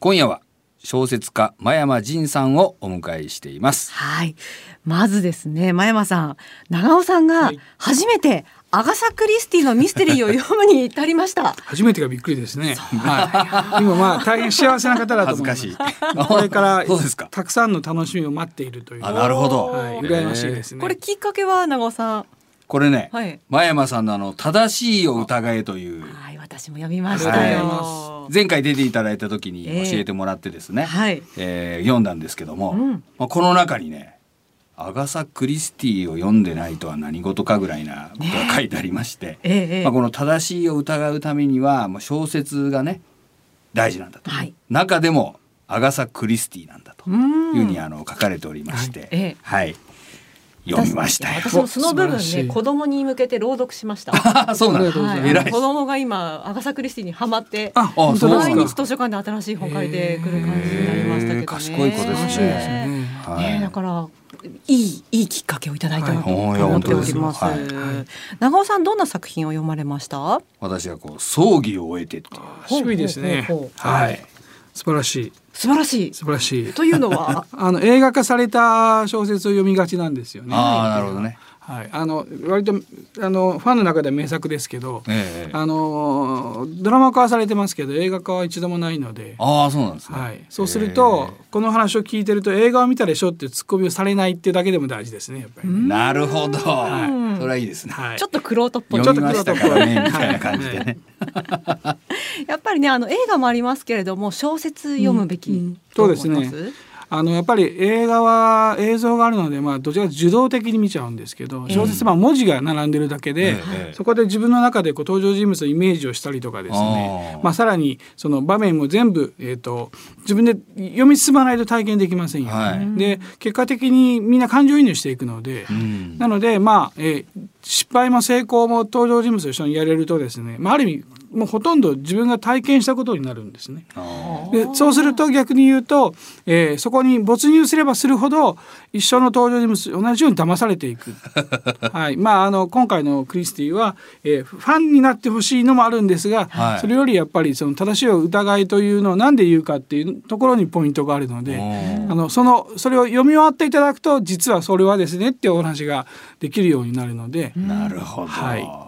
今夜は小説家真山仁さんをお迎えしていますはい。まずですね、真山さん、長尾さんがはい初めてアガサ・クリスティのミステリーを読むに至りました。初めてがびっくりですね。はい。今まあ大変幸せな方だと思います。恥ずかしいこれから そうですかたくさんの楽しみを待っているという。あなるほどはい。羨ましいですね。これきっかけは長尾さん？これね、はい真山さんのあの正しいを疑えというはい、私も読みましたありがとうよござい。前回出ていただいた時にええ。教えてもらってですね、はい。えー読んだんですけども、うん。まあ、この中にねアガサ・クリスティを読んでないとは何事かぐらいなことが書いてありまして、ええええ。まあ、この正しいを疑うためにはもう小説がね大事なんだと、はい。中でもアガサ・クリスティなんだとういんうふうにあの書かれておりまして、ええ。はい読みましたよ。私もその部分ね子供に向けて朗読しました。あ そうなんだありがとうござい子供が今アガサ・クリスティにハマって毎日。図書館で新しい本借りてくる感じになりましたけどね。賢い子ですねね。はいねだからいいいいきっかけをいただいたなとはい思っております。はい長尾さんどんな作品を読まれました？私はこう葬儀を終えてっていう渋いですね。はい。素晴らしい。素晴らしい。素晴らしい。というのは？あの映画化された小説を読みがちなんですよね。ああなるほどね。はい。あの割とあのファンの中では名作ですけど、ええあのドラマ化はされてますけど映画化は一度もないので。ああそうなんですね。はい、そうするとこの話を聞いてると映画を見たでしょってツッコミをされないっていうだけでも大事ですねやっぱりね。なるほど。いそれはいいですね。はいちょっとクロートっぽい。読みましたからねみたいな感じでね。やっぱりねあの映画もありますけれども小説読むべき、うんうんと思いそうですますあのやっぱり映画は映像があるので、まあ、どちらか受動的に見ちゃうんですけど小説は文字が並んでるだけで、ええそこで自分の中でこう登場人物のイメージをしたりとかですね。まあ、さらにその場面も全部、えー、と自分で読み進まないと体験できませんよね。はい。で結果的にみんな感情移入していくので、うん。なのでまあ、えー失敗も成功も登場人物と一緒にやれるとですね、まあ、ある意味もうほとんど自分が体験したことになるんですね。あでそうすると逆に言うと、えーそこに没入すればするほど一緒の登場人物同じように騙されていく、はいまあ、あの今回のクリスティは、えーファンになってほしいのもあるんですが、はいそれよりやっぱりその正しいを疑いというのを何で言うかっていうところにポイントがあるので。ーあのそのそれを読み終わっていただくと実はそれはですねっていうお話ができるようになるので、なるほど。はい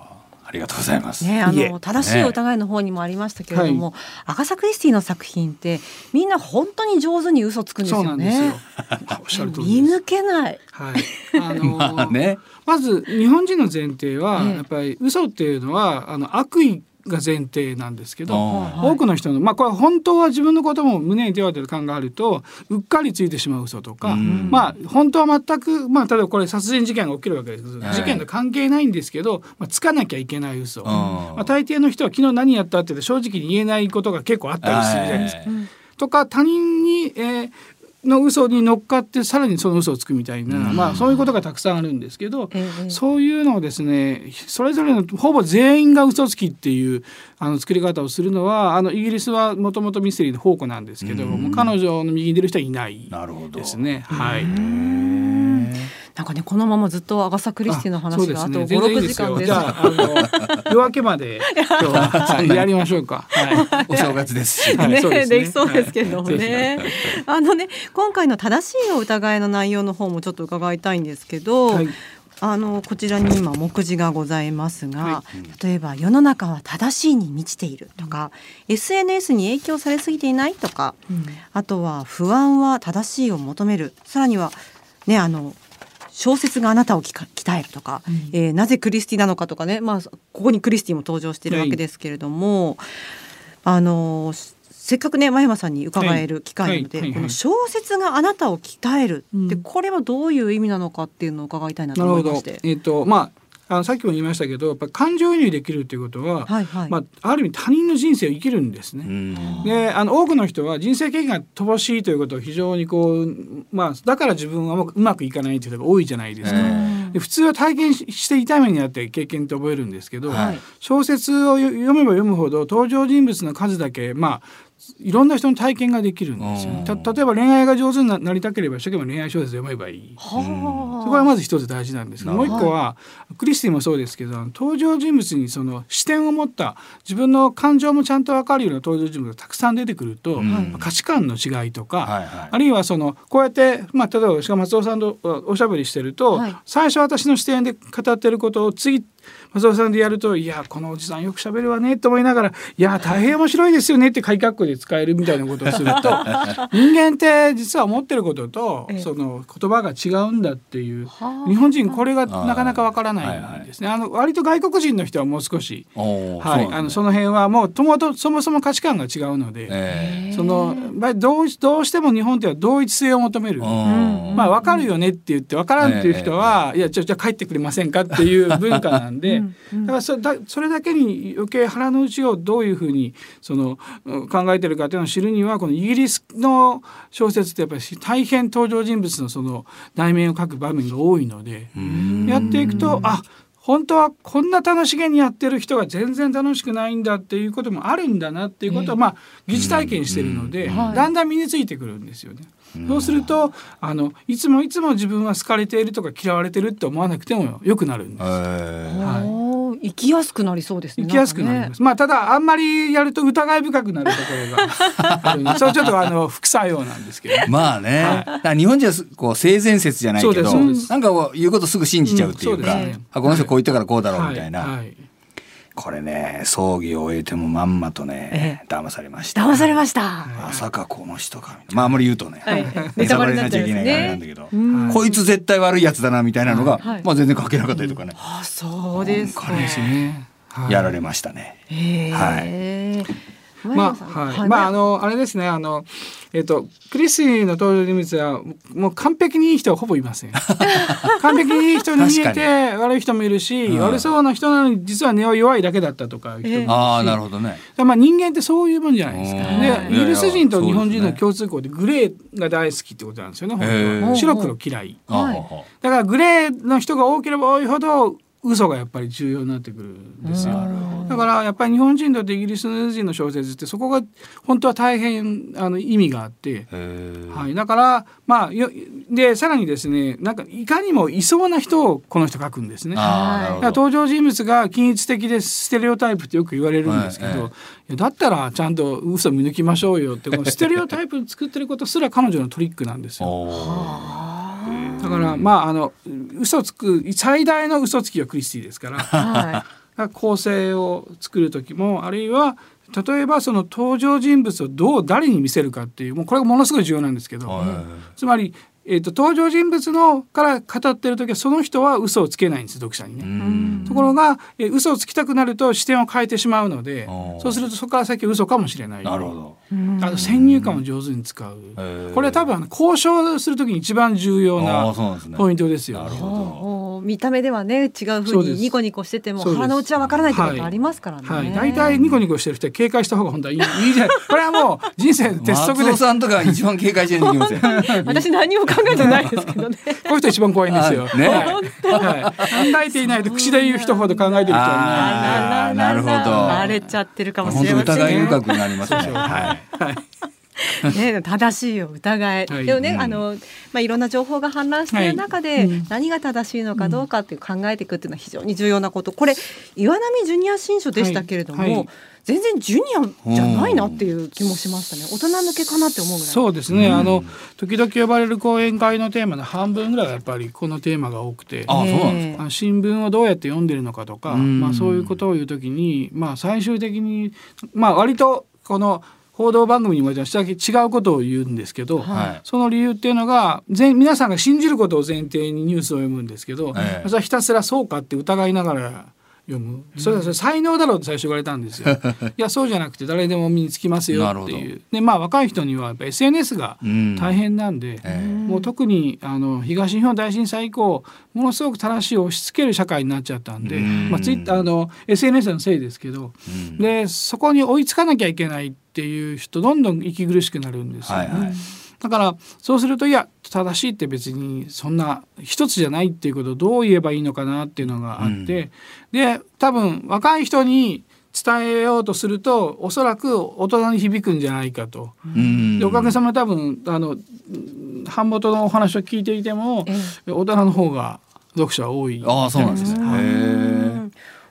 ありがとうございます。ね、あの正しい疑いの方にもありましたけれども、アガサ・クリスティの作品ってみんな本当に上手に嘘つくんですよね。。おっしゃる通りです。見抜けない。はい。あの まあね。まず日本人の前提はええやっぱり嘘っていうのはあの悪意が前提なんですけど、多くの人のまあこれ本当は自分のことも胸に手を当てる感があるとうっかりついてしまう嘘とか、うん。まあ本当は全くまあ例えばこれ殺人事件が起きるわけです、はい。事件と関係ないんですけど、まあ、つかなきゃいけない嘘、うんまあ、大抵の人は昨日何やったって正直に言えないことが結構あったりするじゃないですか。はい。とか他人に、えーの嘘に乗っかってさらにその嘘をつくみたいな、うんまあそういうことがたくさんあるんですけど、ええそういうのをですねそれぞれのほぼ全員が嘘つきっていうあの作り方をするのはあのイギリスはもともとミステリーの宝庫なんですけど、うん彼女の右に出る人はいないなるほど。ですね。はい。なんかねこのままずっとアガサ・クリスティの話があとそう5、6ですね。全然いいです時間です。よじゃああの夜明けまで 今日は、はい。やりましょうか。はい。お正月ですし。ねですね。できそうですけどもね。あのね今回の正しいお疑いの内容の方もちょっと伺いたいんですけど、はい。あのこちらに今目次がございますが、は例えば世の中は正しいに満ちているとか、SNS に影響されすぎていないとか、あとは不安は正しいを求める。さらにはねあの小説があなたを鍛えるとか、えーなぜクリスティなのかとかね、まあ、ここにクリスティも登場しているわけですけれども、あのせっかくね真山さんに伺える機会なので、はいはいはいはいこの小説があなたを鍛えるって、うんこれはどういう意味なのかっていうのを伺いたいなとなるほど思いまして。。えっ、とまああのさっきも言いましたけどやっぱ感情移入できるということは、はいはい。まあある意味他人の人生を生きるんですね。うんであの多くの人は人生経験が乏しいということを非常にこう、まあ、だから自分はうまくいかないという人が多いじゃないですか。普通は体験しして痛い目にあって経験って覚えるんですけど、はい小説を読めば読むほど登場人物の数だけまあいろんな人の体験ができるんですよ、ね。た例えば恋愛が上手になりたければ一生懸命恋愛小説読めばいい。そこはまず一つ大事なんですけどもう一個はクリスティもそうですけど登場人物にその視点を持った自分の感情もちゃんと分かるような登場人物がたくさん出てくると、うん、価値観の違いとか、はいはい、あるいはそのこうやって、まあ、例えば松尾さんとおしゃべりしてると、はい、最初私の視点で語ってることを次松尾さんでやると「いやこのおじさんよく喋るわね」と思いながら「いや大変面白いですよね」って鍵括弧で使えるみたいなことをすると 人間って実は思ってることとその言葉が違うんだっていう日本人これがなかなかわからないんですね。あの割と外国人の人はもう少し、はい、あのその辺はもうともとそもそも価値観が違うので、そのどうどうしても日本では同一性を求める。まあわかるよねって言ってわからんっていう人は、いやじゃじゃ帰ってくれませんかっていう文化なんで。だからそだそれだけに余計腹の内をどういうふうにその考えてるかというのを知るにはこのイギリスの小説ってやっぱり大変登場人物のその内面を書く場面が多いのでやっていくとあ本当はこんな楽しげにやってる人が全然楽しくないんだっていうこともあるんだなっていうことをまあ疑似体験してるのでだんだん身についてくるんですよね。そうするとあのいつもいつも自分は好かれているとか嫌われてるって思わなくてもよくなるんです。はい生きやすくなりそうですね。生きやすくなります。ね、まあただあんまりやると疑い深くなるところが あるので、それちょっとあの副作用なんですけど、ね。まあね。はい、日本人はこう性善説じゃないけど、なんか言うことすぐ信じちゃうっていうか、うんうね、あこの人こう言ったからこうだろうみたいな。はいはいこれね葬儀を終えてもまんまとね、ええ、騙されました。騙されました。まさかこの人かまああんまり言うとね、はい、ネタバレになっちゃいけないからなんだけど、ね、こいつ絶対悪いやつだなみたいなのが、はい、まあ全然関係なかったりとかね、あそうですかね。やられましたね、はいまあ、はい、まあ、あの、あれですね、あの。えっ、と、クリスの登場人物は、もう完璧にいい人はほぼいません。完璧にいい人に見えて、悪い人もいるし、悪そうな人なのに、実は根は弱いだけだったとか。えー、ああ、なるほどね。まあ、人間ってそういうもんじゃないですか。で、イギリス人と日本人の共通項で、グレーが大好きってことなんですよね。白黒嫌い。だから、グレーの人が多ければ多いほど。嘘がやっぱり重要になってくるんですよ。だからやっぱり日本人とイギリス人の小説ってそこが本当は大変あの意味があって、はい、だからまあでさらにですねなんかいかにもいそうな人をこの人書くんですね。登場人物が均一的でステレオタイプってよく言われるんですけど、だったらちゃんと嘘見抜きましょうよってこのステレオタイプ作ってることすら彼女のトリックなんですよ。だからまああの嘘つく最大の嘘つきはクリスティですから、はい、構成を作る時もあるいは例えばその登場人物をどう誰に見せるかっていうもうこれがものすごい重要なんですけど、はい、つまりえーと、登場人物のから語ってる時はその人は嘘をつけないんです読者にね。ところが、えー、嘘をつきたくなると視点を変えてしまうのでそうするとそこから先嘘かもしれない。なるほどあの先入観を上手に使う。これは多分交渉する時に一番重要なポイントですよ、ね。なるほど見た目ではね違うふうにニコニコしてても腹の内はわからないってことありますからね。はい、大体ニコニコしてる人は警戒した方が本当はいいいいじゃない。これはもう人生鉄則で。松尾さんとか一番警戒してるきません。私何も考えてないですけどね。こういう人一番怖いんですよ。ね。はい。考えていないと口で言う人ほど考えてる人はいなるほど。慣れちゃってるかもしれません、疑い深くなりますね。はい。はい ね、正しいよ疑え、はい、でもね、うん、あのまあいろんな情報が氾濫している中で、はいうん、何が正しいのかどうかっていう考えていくっていうのは非常に重要なこと。これ岩波ジュニア新書でしたけれども、はい、全然ジュニアじゃないなっていう気もしましたね。大人向けかなって思うぐらい。そうですね。うん、あの時々呼ばれる講演会のテーマの半分ぐらいはやっぱりこのテーマが多くて、あ、そうなんですか。新聞をどうやって読んでるのかとか、まあそういうことを言うときに、まあ最終的にまあ割とこの報道番組にも違うことを言うんですけど、はい、その理由っていうのが皆さんが信じることを前提にニュースを読むんですけど、ええ、それはひたすらそうかって疑いながら読む。それは才能だろうと最初言われたんですよ。いやそうじゃなくて誰でも身につきますよっていう。でまあ若い人にはやっぱ SNS が大変なんで、うん、もう特にあの東日本大震災以降ものすごく正しい押し付ける社会になっちゃったんで、うん、まあ、ツイッターの SNS のせいですけど、うん、でそこに追いつかなきゃいけないっていう人どんどん息苦しくなるんですよね。はいはいだからそうするといや正しいって別にそんな一つじゃないっていうことをどう言えばいいのかなっていうのがあって、うん、で多分若い人に伝えようとするとおそらく大人に響くんじゃないかと。でおかげさまで多分あの版元のお話を聞いていても、大人の方が読者は多い。あそうなんですね。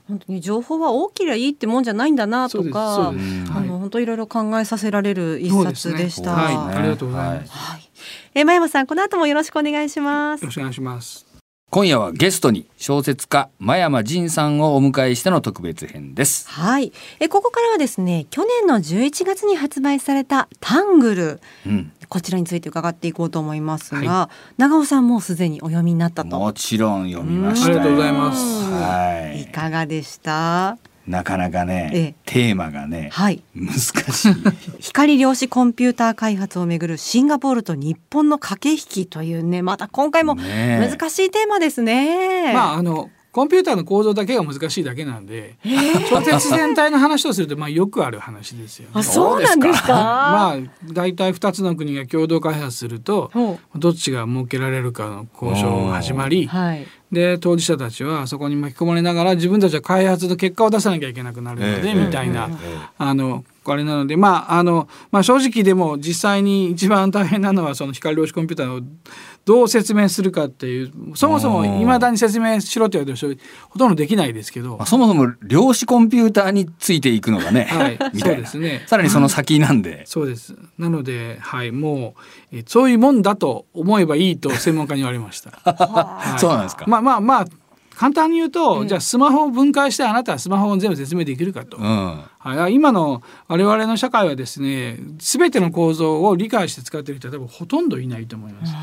本当に情報は大きりゃいいってもんじゃないんだなとか、あの本当いろいろ考えさせられる一冊でした。ね、はい、ありがとうございます。はい、え前山さんこの後もよろしくお願いします。よろしくお願いします。今夜はゲストに小説家真山仁さんをお迎えしての特別編です。はい。えここからはですね去年の11月に発売されたタングル、うん、こちらについて伺っていこうと思いますが、はい、長尾さんもすでにお読みになったと。もちろん読みましたありがとうございます。はい。いかがでした？なかなかね、ええ、テーマがね、はい、難しい。光量子コンピューター開発をめぐるシンガポールと日本の駆け引きというねまた今回も難しいテーマですね。ねまああのコンピューターの構造だけが難しいだけなんで、えー、小説全体の話をするとまあよくある話ですよ、ね、あそうなんですか？まあ大体二つの国が共同開発するとどっちが設けられるかの交渉が始まり、はい、で当事者たちはそこに巻き込まれながら自分たちは開発の結果を出さなきゃいけなくなるので、えー、みたいな、えー、あのあれなのでまああの、まあ、正直でも実際に一番大変なのはその光量子コンピューターのどう説明するかっていうそもそもいまだに説明しろって言われてる人ほとんどできないですけど、まあ、そもそも量子コンピューターについていくのがね、はい、そうですね。さらにその先なんで、そうです。なのではいもうえそういうもんだと思えばいいと専門家に言われました、はい、そうなんですか。まあまあまあ簡単に言うと、うん、じゃあスマホを分解してあなたはスマホを全部説明できるかと、うん、はい、今の我々の社会はですね全ての構造を理解して使っている人は多分ほとんどいないと思います。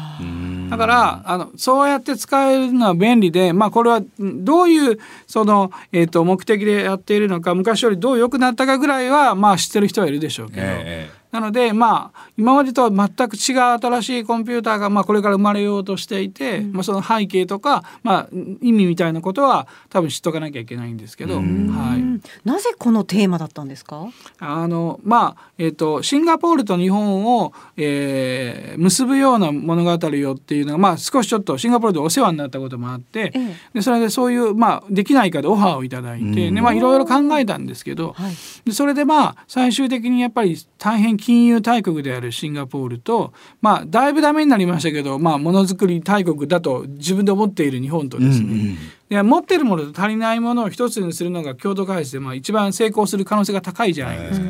だからあのそうやって使えるのは便利で、まあ、これはどういうその、えーと、目的でやっているのか昔よりどう良くなったかぐらいは、まあ、知ってる人はいるでしょうけど。えーなのでまあ今までとは全く違う新しいコンピューターがまあこれから生まれようとしていて、うん、まあ、その背景とか、まあ、意味みたいなことは多分知っとかなきゃいけないんですけど、はい、なぜこのテーマだったんですか？あの、まあえーと、シンガポールと日本を、えー、結ぶような物語よっていうのが、まあ、少しちょっとシンガポールでお世話になったこともあって、ええ、でそれでそういう、まあ、できないかでオファーをいただいて、でまあ、いろいろ考えたんですけど、はい、でそれでまあ最終的にやっぱり大変金融大国であるシンガポールと、まあ、だいぶダメになりましたけど、まあ、ものづくり大国だと自分で思っている日本とですね、うんうんで持ってるものと足りないものを一つにするのが共同開発で、まあ、一番成功する可能性が高いじゃないですか。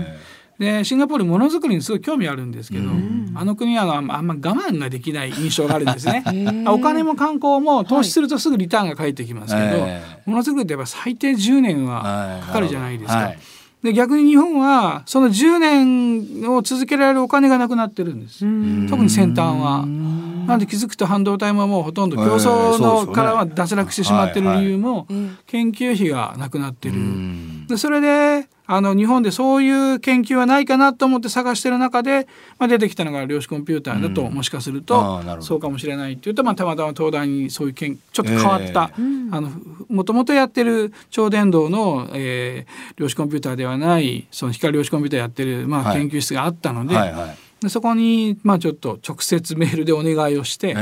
でシンガポールものづくりにすごい興味あるんですけど、あの国はあんま我慢ができない印象があるんですね。お金も観光も投資するとすぐリターンが返ってきますけど、はい、ものづくりってやっぱ最低10年はかかるじゃないですか。はいで逆に日本はその10年を続けられるお金がなくなってるんです。特に先端は。なんで気づくと半導体ももうほとんど競争のからは脱落してしまってる理由も研究費がなくなってる。でそれであの日本でそういう研究はないかなと思って探してる中で、まあ、出てきたのが量子コンピューターだと、もしかするとそうかもしれないっていうと、まあ、たまたま東大にそういうけんちょっと変わった、えー、あのもともとやってる超電導の、えー、量子コンピューターではないその光量子コンピューターやってる、まあ、研究室があったので。はいはいはいでそこにまあちょっと直接メールでお願いをして、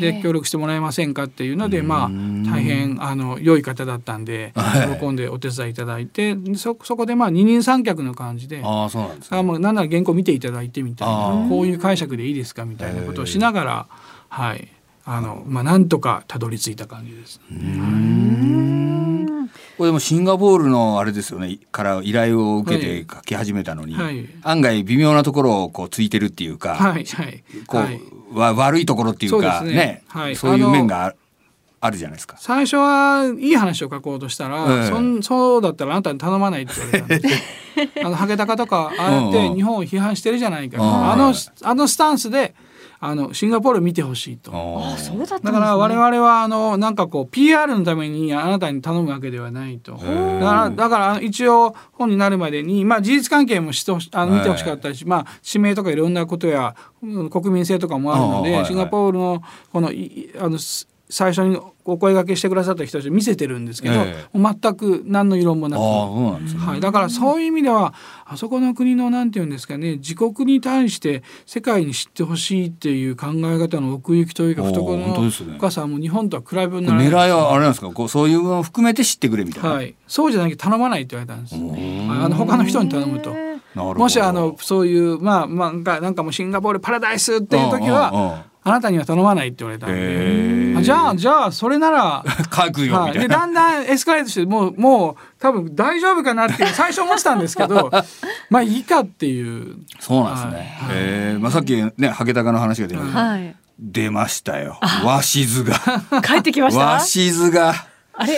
で協力してもらえませんかっていうのでまあ大変あの良い方だったんで喜んでお手伝いいただいてそそこでまあ二人三脚の感じであそうなんです、ね、もうなんなら原稿見ていただいてみたいなこういう解釈でいいですかみたいなことをしながらはい。あのまあなんとかたどり着いた感じです。これでもシンガポールのあれですよねから依頼を受けて書き始めたのに、はい、案外微妙なところをこうついてるっていうか、はいはい、こう、はい、わ悪いところっていうかね、ね、はい、そういう面があるじゃないですか。最初はいい話を書こうとしたら、えー、そそうだったらあなたに頼まないって言われたんで あのハゲタカとかああやって日本を批判してるじゃないか、あのあのスタンスであのシンガポール見てほしいと。あそうだった、ね、だから我々はあのなんかこう PR のためにあなたに頼むわけではないと。だからだから一応本になるまでにまあ事実関係もしてあの見てほしかったし、まあ指名とかいろんなことや国民性とかもあるので、シンガポールのこのあの最初にお声掛けしてくださった人たち見せてるんですけど、えー、全く何の色もなく。はい、だからそういう意味ではあそこの国のなんていうんですかね自国に対して世界に知ってほしいっていう考え方の奥行きというか懐の深さはもう日本とは比べ物にならない。狙いはあれなんですか？こうそういうのを含めて知ってくれみたいな、はい、そうじゃなきゃ頼まないって言われたんです。あの他の人に頼むと。もしあのそういうまあまあなんかもうシンガポールパラダイスっていう時はあなたには頼まないって言われたんで。じゃあじゃあそれなら 書くよみたいな、はい、でだんだんエスカレートしてもうもう多分大丈夫かなって最初思ってたんですけど まあいいかっていう。そうなんですね、はい、えー、まあ、さっきねハゲタカの話が出ました、はい、出ましたよ。鷲津が。帰ってきました？鷲津が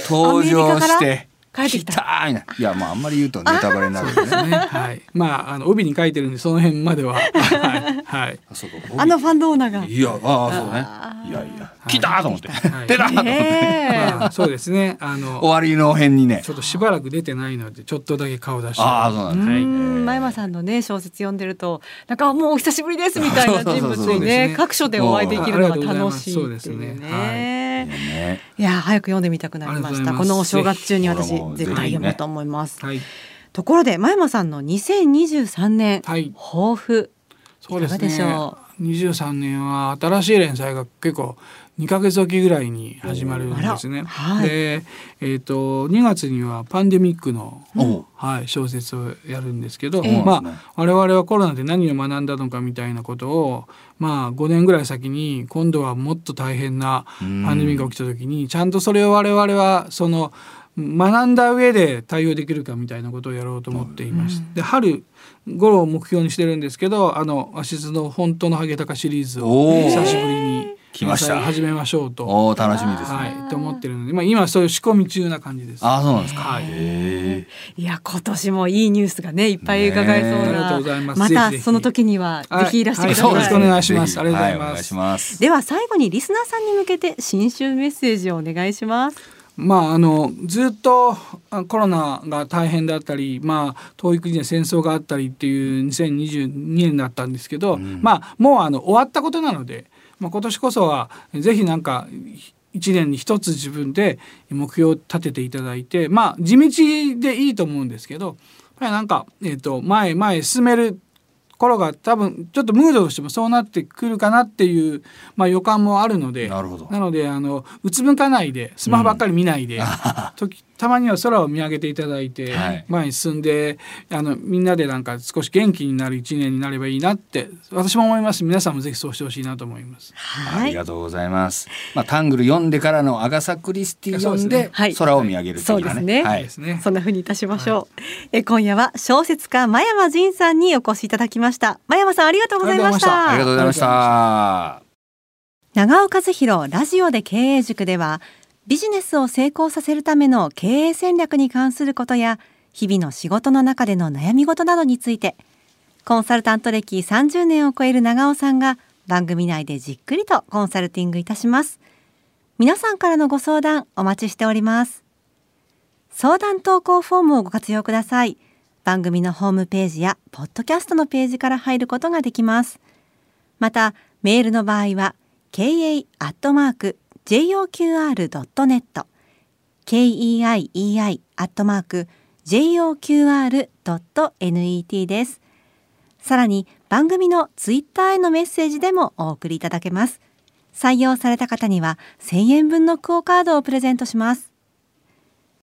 登場して帰ってきたいいやまああんまり言うとネタバレになるんでね。はい。まああの帯に書いてるんでその辺までは はいはい。あそうあのファンドーナが。いやああそうね。いやいや来たと思って出たと思って。まあそうですね。あの終わりの辺にね。ちょっとしばらく出てないのでちょっとだけ顔出して。ああそうなんですね。前山さんのね小説読んでるとなんかもうお久しぶりですみたいな人物にね各所でお会いできるのが楽しいそうですね。ね。いや早く読んでみたくなりました。このお正月中に私絶対読むと思います。はい、ところで前山さんの2023年、はい、抱負いかがでしょう？23年は新しい連載が結構2か月おきぐらいに始まるんですね。はい、で、えーと、2月にはパンデミックの、はい、小説をやるんですけど、えー、まあ、我々はコロナで何を学んだのかみたいなことを、まあ、5年ぐらい先に今度はもっと大変なパンデミックが起きた時にちゃんとそれを我々はその学んだ上で対応できるかみたいなことをやろうと思っています。で春頃を目標にしてるんですけどあのアシスの本当のハゲタカシリーズを久しぶりに来ました。始めましょうと。お楽しみです、ね、はい。と思ってるので、まあ、今そういう仕込み中な感じです。あそうなんですか、はい、いや今年もいいニュースがねいっぱい伺えそうな、ありがとうございます。またその時にはぜひいらしてください、はい、よろしくお願いします。ありがとうございます、では最後にリスナーさんに向けて新春メッセージをお願いします。まあ、あのずっとコロナが大変だったり、まあ、遠い国で戦争があったりっていう2022年だったんですけど、うん、まあ、もうあの終わったことなのでまあ、今年こそはぜひなんか1年に一つ自分で目標を立てていただいてまあ地道でいいと思うんですけどやっぱりなんか、えー、と前前進める頃が多分ちょっとムードとしてもそうなってくるかなっていう、まあ、予感もあるのでなのであのうつむかないでスマホばっかり見ないで、うん、時たまには空を見上げていただいて、はい、前に進んであのみんなでなんか少し元気になる一年になればいいなって私も思います。皆さんもぜひそうしてほしいなと思います、はい、ありがとうございます。まあタングル読んでからのアガサクリスティ読んで、空を見上げるそうですね、はい、そんな風にいたしましょう、え今夜は小説家真山仁さんにお越しいただきました。真山さんありがとうございました。ありがとうございました。長尾和弘ラジオで経営塾ではビジネスを成功させるための経営戦略に関することや日々の仕事の中での悩み事などについてコンサルタント歴30年を超える長尾さんが番組内でじっくりとコンサルティングいたします。皆さんからのご相談お待ちしております。相談投稿フォームをご活用ください。番組のホームページやポッドキャストのページから入ることができます。またメールの場合は ka joqr.net keii アットマーク joqr.net です。さらに番組のツイッターへのメッセージでもお送りいただけます。採用された方には1000円分のクオカードをプレゼントします。